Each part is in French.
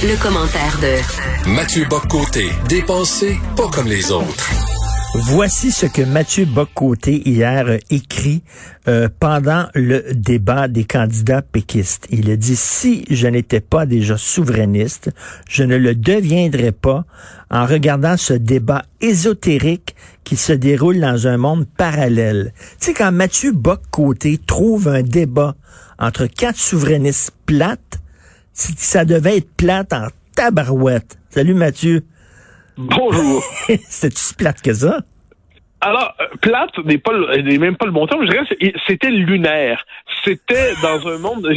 Le, commentaire de Mathieu Boccoté, dépensé pas comme les autres. Voici ce que Mathieu Boccoté hier a écrit euh, pendant le débat des candidats péquistes. Il a dit si je n'étais pas déjà souverainiste, je ne le deviendrais pas en regardant ce débat ésotérique qui se déroule dans un monde parallèle. Tu sais quand Mathieu Boccoté trouve un débat entre quatre souverainistes plates, ça devait être plate en tabarouette. Salut Mathieu. Bonjour. C'est si plate que ça? Alors, euh, plate n'est pas n'est même pas le bon terme. Je dirais c'était lunaire. C'était dans un monde,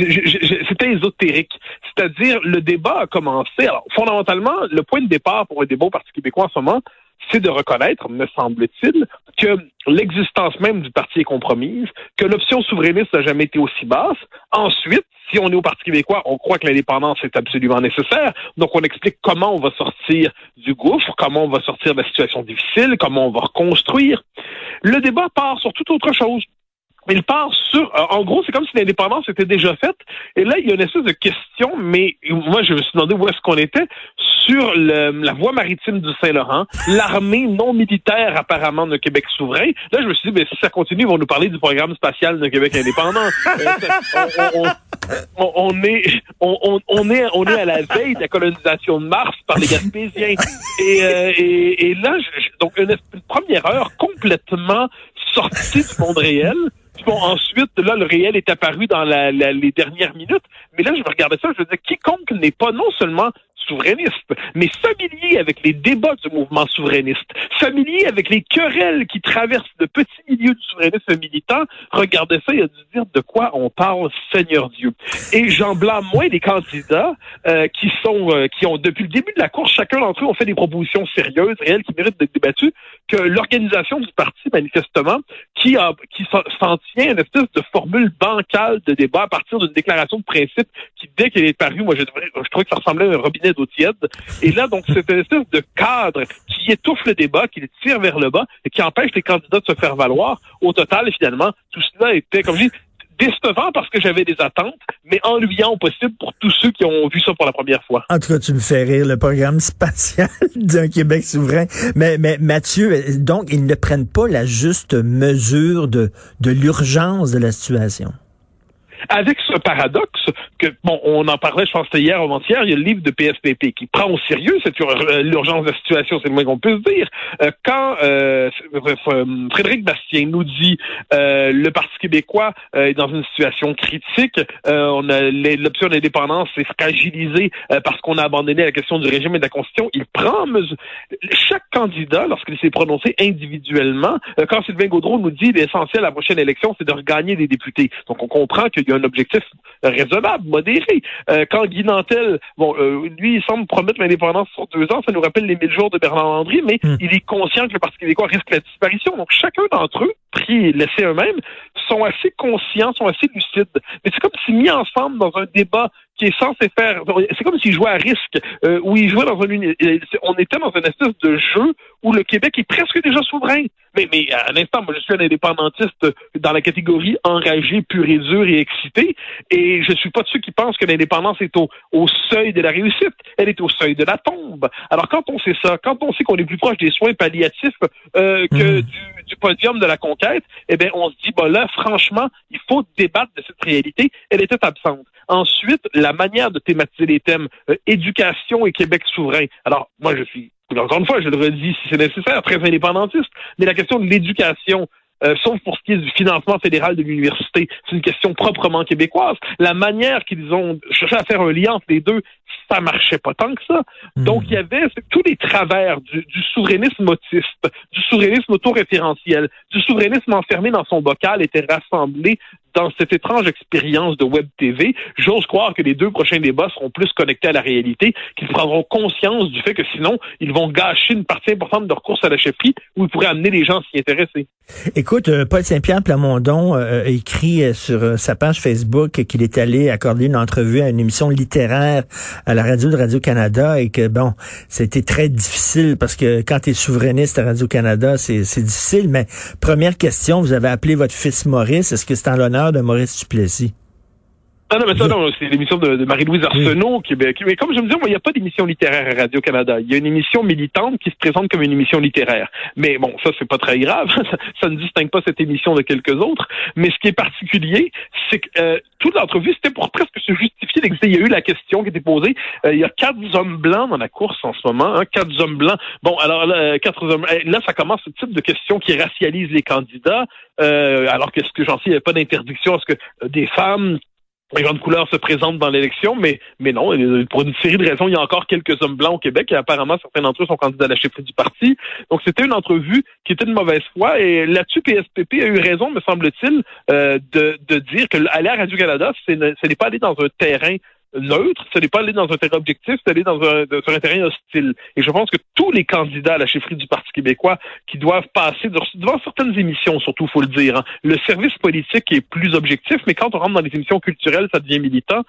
c'était ésotérique. C'est-à-dire, le débat a commencé. Alors, fondamentalement, le point de départ pour un débat au Parti québécois en ce moment, c'est de reconnaître, me semble-t-il, que l'existence même du parti est compromise, que l'option souverainiste n'a jamais été aussi basse. Ensuite, si on est au Parti québécois, on croit que l'indépendance est absolument nécessaire. Donc, on explique comment on va sortir du gouffre, comment on va sortir de la situation difficile, comment on va reconstruire. Le débat part sur toute autre chose. Il part sur, euh, en gros, c'est comme si l'indépendance était déjà faite. Et là, il y a une espèce de question, mais moi, je me suis demandé où est-ce qu'on était sur la voie maritime du Saint-Laurent, l'armée non militaire apparemment de Québec souverain. Là, je me suis dit, mais si ça continue, ils vont nous parler du programme spatial de Québec indépendant. Euh, on, est, on, est, on est à la veille de la colonisation de Mars par les Gaspésiens. Et, euh, et, là, donc une, première heure complètement sortie du monde réel. Bon, ensuite, là, le réel est apparu dans les dernières minutes. Mais là, je regardais ça, je me disais, quiconque n'est pas non seulement souverainiste, mais familier avec les débats du mouvement souverainiste, familier avec les querelles qui traversent le petit milieu du souverainisme militant, regardez ça il a dû dire de quoi on parle, Seigneur Dieu. Et j'en blâme moins les candidats euh, qui sont, euh, qui ont depuis le début de la course, chacun d'entre eux ont fait des propositions sérieuses, réelles, qui méritent d'être débattues, que l'organisation du parti, manifestement, qui, s'en tient une espèce de formule bancale de débat à partir d'une déclaration de principe qui, dès qu'elle est parue, moi, je, je que ça ressemblait à un robinet tiède. Et là, donc, c'est une espèce de cadre qui étouffe le débat, qui le tire vers le bas et qui empêche les candidats de se faire valoir. Au total, finalement, tout cela était, comme je dis, décevant parce que j'avais des attentes, mais ennuyant au possible pour tous ceux qui ont vu ça pour la première fois. En tout cas, tu me fais rire, le programme spatial d'un Québec souverain. Mais, mais Mathieu, donc, ils ne prennent pas la juste mesure de, de l'urgence de la situation? Avec ce paradoxe que, bon, on en parlait, je pense, hier ou avant-hier, il y a le livre de PSPP qui prend au sérieux cette euh, l'urgence de la situation, c'est le moins qu'on peut se dire. Euh, quand euh, Frédéric Bastien nous dit le Parti québécois est dans une situation critique, on a l'option d'indépendance est fragilisée parce qu'on a abandonné la question du régime et de la Constitution, il prend mesure. Chaque candidat, lorsqu'il s'est prononcé individuellement, quand Sylvain Gaudreau nous dit l'essentiel à la prochaine élection, c'est de regagner des députés. Donc on comprend qu'il y a un objectif raisonnable, modéré. Euh, quand Guy Nantel, bon, euh, lui, il semble promettre l'indépendance sur deux ans, ça nous rappelle les mille jours de Bernard Landry, mais hmm. il est conscient que le Parti québécois risque la disparition. Donc, chacun d'entre eux, pris laissés eux-mêmes, sont assez conscients, sont assez lucides. Mais c'est comme si mis ensemble dans un débat qui est censé faire. C'est comme s'ils jouaient à risque, euh, où ils jouaient dans un. On était dans une espèce de jeu où le Québec est presque déjà souverain. Mais, mais à l'instant, moi, je suis un indépendantiste dans la catégorie enragé, pur et dur et excité. Et je suis pas de ceux qui pensent que l'indépendance est au, au seuil de la réussite. Elle est au seuil de la tombe. Alors, quand on sait ça, quand on sait qu'on est plus proche des soins palliatifs euh, que mmh. du, du, podium de la conquête, eh bien, on se dit, bah là, franchement, il faut débattre de cette réalité. Elle était absente. Ensuite, la manière de thématiser les thèmes euh, éducation et Québec souverain. Alors, moi, je suis encore une fois, je le redis si c'est nécessaire, très indépendantiste, mais la question de l'éducation, euh, sauf pour ce qui est du financement fédéral de l'université. C'est une question proprement québécoise. La manière qu'ils ont cherché à faire un lien entre les deux, ça marchait pas tant que ça. Hmm. Donc, il y avait tous les travers du, du souverainisme autiste, du souverainisme autoréférentiel, du souverainisme enfermé dans son bocal étaient rassemblés dans cette étrange expérience de Web TV. J'ose croire que les deux prochains débats seront plus connectés à la réalité, qu'ils prendront conscience du fait que sinon, ils vont gâcher une partie importante de leur course à la chefferie où ils pourraient amener les gens à s'y intéresser. Écoute, euh, Paul Saint-Pierre Plamondon euh, écrit euh, sur sa page Facebook qu'il est allé accorder une entrevue à une émission littéraire à la radio de Radio-Canada et que, bon, c'était très difficile parce que quand tu es souverainiste à Radio-Canada, c'est difficile. Mais première question, vous avez appelé votre fils Maurice. Est-ce que c'est en l'honneur de Maurice Duplessis? Ah non, mais ça, non, c'est l'émission de, Marie-Louise Arsenault. Qui, mais comme je me disais, il n'y a pas d'émission littéraire à Radio-Canada. Il y a une émission militante qui se présente comme une émission littéraire. Mais bon, ça, c'est pas très grave. ça, ne distingue pas cette émission de quelques autres. Mais ce qui est particulier, c'est que euh, toute l'entrevue, c'était pour presque se justifier d'exister. Il y a eu la question qui était posée. Euh, il y a quatre hommes blancs dans la course en ce moment. Hein, quatre hommes blancs. Bon, alors là, quatre hommes... Eh, là, ça commence ce type de question qui racialise les candidats. Euh, alors que ce que j'en sais, il n'y avait pas d'interdiction à ce que des femmes les gens de couleur se présentent dans l'élection, mais, mais non, pour une série de raisons, il y a encore quelques hommes blancs au Québec et apparemment certains d'entre eux sont candidats à la chefferie du parti. Donc c'était une entrevue qui était de mauvaise foi et là-dessus, PSPP a eu raison, me semble-t-il, euh, de, de dire que aller à Radio-Canada, ce n'est pas aller dans un terrain neutre, ce n'est pas aller dans un terrain objectif, c'est aller dans un, sur un terrain hostile. Et je pense que tous les candidats à la chefferie du Parti québécois qui doivent passer devant certaines émissions, surtout, faut le dire, hein, le service politique est plus objectif, mais quand on rentre dans les émissions culturelles, ça devient militant.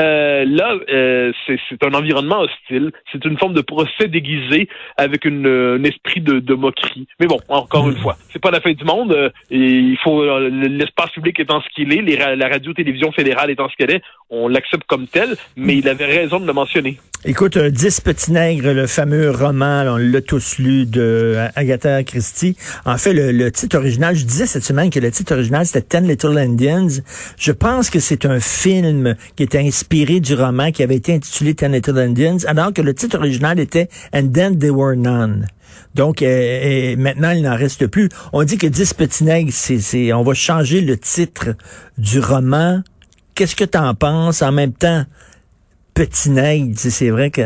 Euh, là, euh, c'est un environnement hostile. C'est une forme de procès déguisé avec une, un esprit de, de, moquerie. Mais bon, encore une fois, c'est pas la fin du monde. Euh, et il faut l'espace public étant ce qu'il est, les, la radio-télévision fédérale étant ce qu'elle est, on l'accepte comme tel. Mais il avait raison de le mentionner. Écoute, Dix petits nègres, le fameux roman, on l'a tous lu de Agatha Christie. En fait, le, le, titre original, je disais cette semaine que le titre original c'était Ten Little Indians. Je pense que c'est un film qui était inspiré du roman qui avait été intitulé Ten Little Indians, alors que le titre original était And Then There Were None. Donc euh, maintenant, il n'en reste plus. On dit que 10 petits nègres, c'est, on va changer le titre du roman. Qu'est-ce que tu en penses? En même temps, petit nègre, c'est vrai que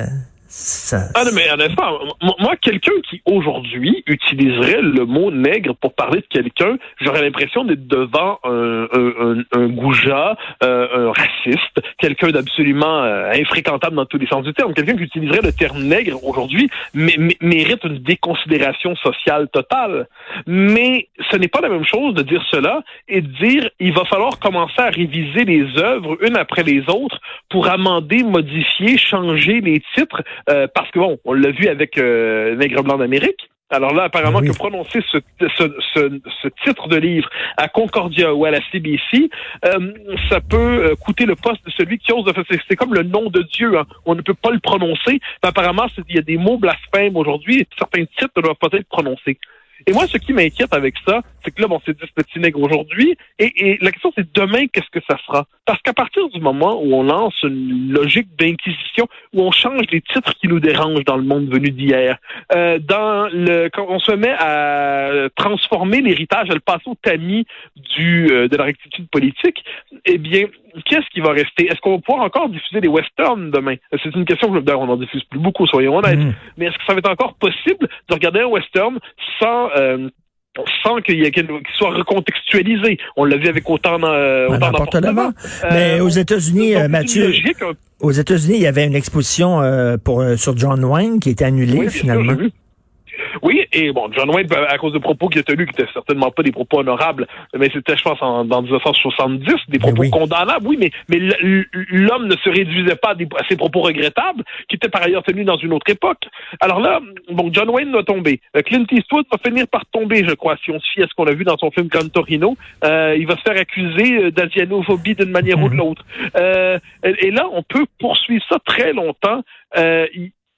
ah non, mais honnêtement, moi, quelqu'un qui aujourd'hui utiliserait le mot nègre pour parler de quelqu'un, j'aurais l'impression d'être devant un, un, un, goujat, euh, un raciste, quelqu'un d'absolument euh, infréquentable dans tous les sens du terme. Quelqu'un qui utiliserait le terme nègre aujourd'hui mérite une déconsidération sociale totale. Mais ce n'est pas la même chose de dire cela et de dire il va falloir commencer à réviser les œuvres une après les autres pour amender, modifier, changer les titres euh, parce que bon, on l'a vu avec euh, Nègre blanc d'Amérique. Alors là, apparemment, que prononcer ce, ce, ce, titre de livre à Concordia ou à la CBC, euh, ça peut coûter le poste de celui qui ose de faire. C'est comme le nom de Dieu. Hein. On ne peut pas le prononcer. Mais apparemment, il y a des mots blasphèmes aujourd'hui et certains titres ne doivent pas être prononcés. Et moi, ce qui m'inquiète avec ça, c'est que là, bon, c'est 10 petits nègres aujourd'hui. Et, et, la question, c'est demain, qu'est-ce que ça sera? Parce qu'à partir du moment où on lance une logique d'inquisition, où on change les titres qui nous dérangent dans le monde venu d'hier, euh, dans le, quand on se met à transformer l'héritage, à le passer au tamis du, euh, de la rectitude politique, eh bien, qu'est-ce qui va rester? Est-ce qu'on va pouvoir encore diffuser des westerns demain? C'est une question que d'ailleurs on n'en diffuse plus beaucoup, soyons honnêtes. Mm. Mais est-ce que ça va être encore possible de regarder un western sans euh, sans qu'il soit recontextualisé? On l'a vu avec autant, euh, autant. Mais aux États-Unis, euh, Mathieu, aux États-Unis, il y avait une exposition euh, pour sur John Wayne qui était annulée finalement. Oui, et bon, John Wayne, à cause de propos qu'il a tenus, qui étaient certainement pas des propos honorables, mais c'était, je pense, en, 1970, des propos condamnables, oui, mais, mais l'homme ne se réduisait pas à, ses propos regrettables, qui étaient par ailleurs tenus dans une autre époque. Alors là, bon, John Wayne va tomber. Euh, Clint Eastwood va finir par tomber, je crois, si on se fie à ce qu'on a vu dans son film Gran Torino. Euh, il va se faire accuser euh, d'asianophobie d'une manière ou de mhm. l'autre. Euh, et là, on peut poursuivre ça très longtemps. Euh,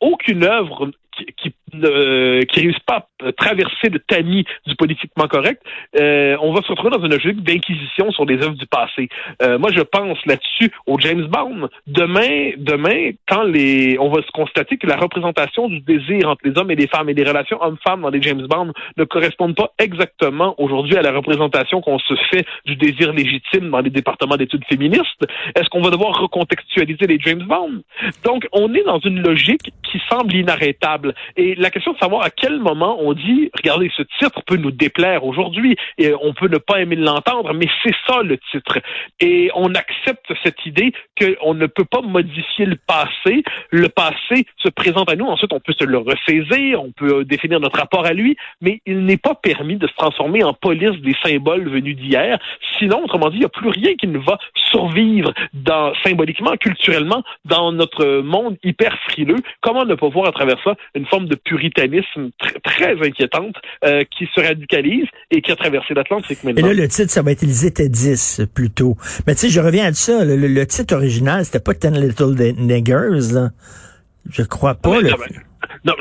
aucune œuvre qui, qui euh, réussissent pas à traverser le tamis du politiquement correct, euh, on va se retrouver dans une logique d'inquisition sur des œuvres du passé. Euh, moi, je pense là-dessus au James Bond. Demain, demain, quand les, on va se constater que la représentation du désir entre les hommes et les femmes et des relations hommes-femmes dans les James Bond ne correspondent pas exactement aujourd'hui à la représentation qu'on se fait du désir légitime dans les départements d'études féministes, est-ce qu'on va devoir recontextualiser les James Bond? Donc, on est dans une logique qui semble inarrêtable. Et la question de savoir à quel moment on dit, regardez, ce titre peut nous déplaire aujourd'hui et on peut ne pas aimer l'entendre, mais c'est ça le titre. Et on accepte cette idée qu'on ne peut pas modifier le passé. Le passé se présente à nous, ensuite on peut se le ressaisir, on peut définir notre rapport à lui, mais il n'est pas permis de se transformer en police des symboles venus d'hier. Sinon, autrement dit, il n'y a plus rien qui ne va survivre dans, symboliquement, culturellement, dans notre monde hyper frileux. Comment ne pas voir à travers ça une forme de puritanisme très inquiétante euh, qui se radicalise et qui a traversé l'Atlantique maintenant. Et là, le titre, ça va être Ils étaient 10 plutôt. Mais tu sais, je reviens à ça. Le, titre original, c'était pas Ten Little Niggers. Là. Je crois pas. Ah, non,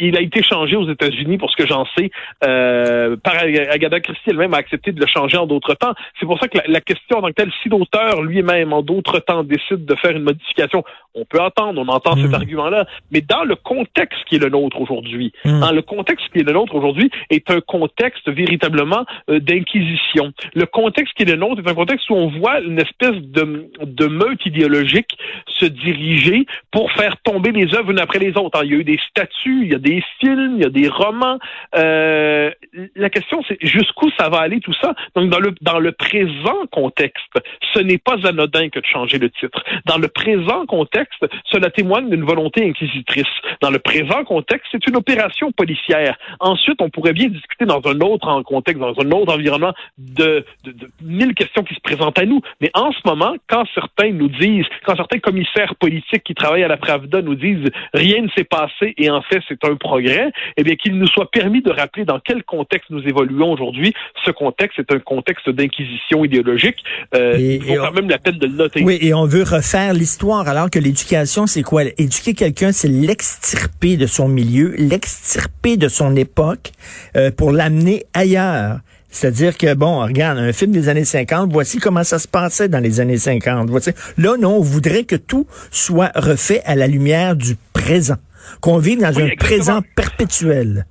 il a été changé aux États-Unis, pour ce que j'en sais, euh, par Agatha Christie elle-même a accepté de le changer en d'autres temps. C'est pour ça que la, question en tant que telle, si l'auteur lui-même en d'autres temps décide de faire une modification, on peut entendre, on entend cet hmm. argument-là, mais dans le contexte qui est le nôtre aujourd'hui, hmm. dans le contexte qui est le nôtre aujourd'hui est un contexte véritablement euh, d'inquisition. Le contexte qui est le nôtre est un contexte où on voit une espèce de, de meute idéologique se diriger pour faire tomber les œuvres une après les autres. Il y a eu des statues, il y a des films, il y a des romans. Euh, la question, c'est jusqu'où ça va aller tout ça? Donc, dans le, dans le présent contexte, ce n'est pas anodin que de changer le titre. Dans le présent contexte, cela témoigne d'une volonté inquisitrice. Dans le présent contexte, c'est une opération policière. Ensuite, on pourrait bien discuter dans un autre contexte, dans un autre environnement, de, de, de mille questions qui se présentent à nous. Mais en ce moment, quand certains nous disent, quand certains commissaires politiques qui travaillent à la Pravda nous disent rien ne s'est passé et en fait c'est un progrès, eh bien qu'il nous soit permis de rappeler dans quel contexte nous évoluons aujourd'hui. Ce contexte est un contexte d'inquisition idéologique. Euh, il faut quand même la peine de le noter. Oui, et on veut refaire l'histoire alors que l'éducation, c'est quoi? Éduquer quelqu'un, c'est l'extirper de son milieu, l'extirper de son époque euh, pour l'amener ailleurs. C'est-à-dire que, bon, regarde, un film des années 50, voici comment ça se passait dans les années 50. Voici. Là, non, on voudrait que tout soit refait à la lumière du présent, qu'on vive dans un présent perpétuel.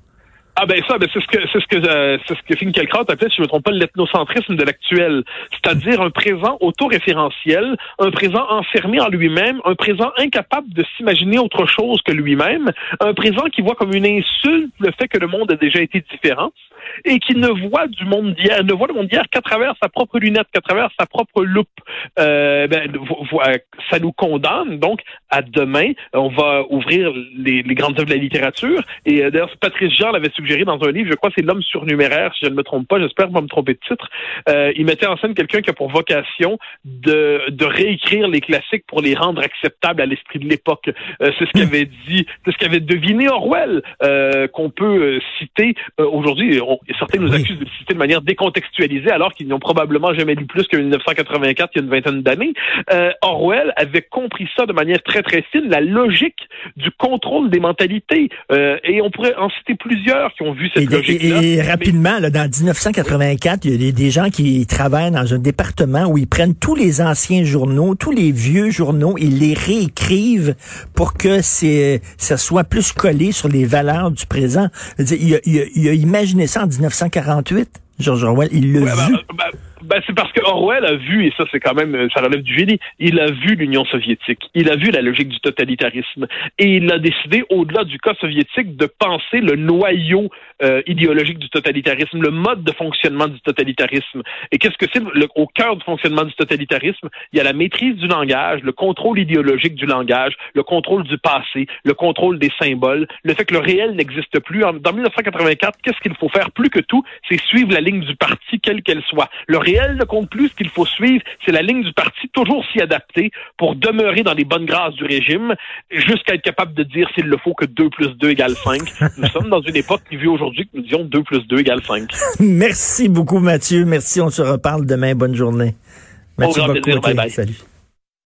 Ah ben ça, ben c'est ce que c'est ce que euh, c'est ce que Finkielkraut appelait, si je ne me trompe pas, l'ethnocentrisme de l'actuel, c'est-à-dire un présent autoréférentiel, un présent enfermé en lui-même, un présent incapable de s'imaginer autre chose que lui-même, un présent qui voit comme une insulte le fait que le monde a déjà été différent, et qui ne voit du monde d'hier, ne voit le monde d'hier qu'à travers sa propre lunette, qu'à travers sa propre loupe. Euh, ben, ça nous condamne donc à demain. On va ouvrir les, les grandes œuvres de la littérature. Et euh, d'ailleurs, Patrice Jean l'avait suggéré dans un livre, je crois c'est L'homme surnuméraire, si je ne me trompe pas, j'espère pas me tromper de titre. Euh, il mettait en scène quelqu'un qui a pour vocation de, de réécrire les classiques pour les rendre acceptables à l'esprit de l'époque. Euh, c'est ce qu'avait dit, c'est ce qu'avait deviné Orwell, euh, qu'on peut euh, citer aujourd'hui et certains nous accusent de le citer de manière décontextualisée alors qu'ils n'ont probablement jamais lu plus que 1984 il y a une vingtaine d'années. Euh, Orwell avait compris ça de manière très très fine, la logique du contrôle des mentalités. Euh, et on pourrait en citer plusieurs qui ont vu cette logique. -là. Et, rapidement, là, dans 1984, il y a des, gens qui travaillent dans un département où ils prennent tous les anciens journaux, tous les vieux journaux, ils les réécrivent pour que ça soit plus collé sur les valeurs du présent. Il a, il a, il a imaginé ça en 1948, George Orwell, il l'a vu. Ben, ben, ben, c'est parce que Orwell a vu, et ça c'est quand même, ça relève du génie, il a vu l'Union soviétique, il a vu la logique du totalitarisme, et il a décidé, au-delà du cas soviétique, de penser le noyau euh, idéologique du totalitarisme, le mode de fonctionnement du totalitarisme. Et qu'est-ce que c'est au cœur du fonctionnement du totalitarisme? Il y a la maîtrise du langage, le contrôle idéologique du langage, le contrôle du passé, le contrôle des symboles, le fait que le réel n'existe plus. Dans 1984, qu'est-ce qu'il faut faire plus que tout? C'est suivre la ligne du parti, quelle qu'elle soit. Le réel ne compte plus. Ce qu'il faut suivre, c'est la ligne du parti, toujours s'y adapter pour demeurer dans les bonnes grâces du régime, jusqu'à être capable de dire s'il le faut que 2 plus 2 égale 5. Nous sommes dans une époque qui vit aujourd'hui que nous disions 2 plus 2 égale 5. Merci beaucoup, Mathieu. Merci. On se reparle demain. Bonne journée. Mathieu Au grand plaisir. Bye bye. Salut.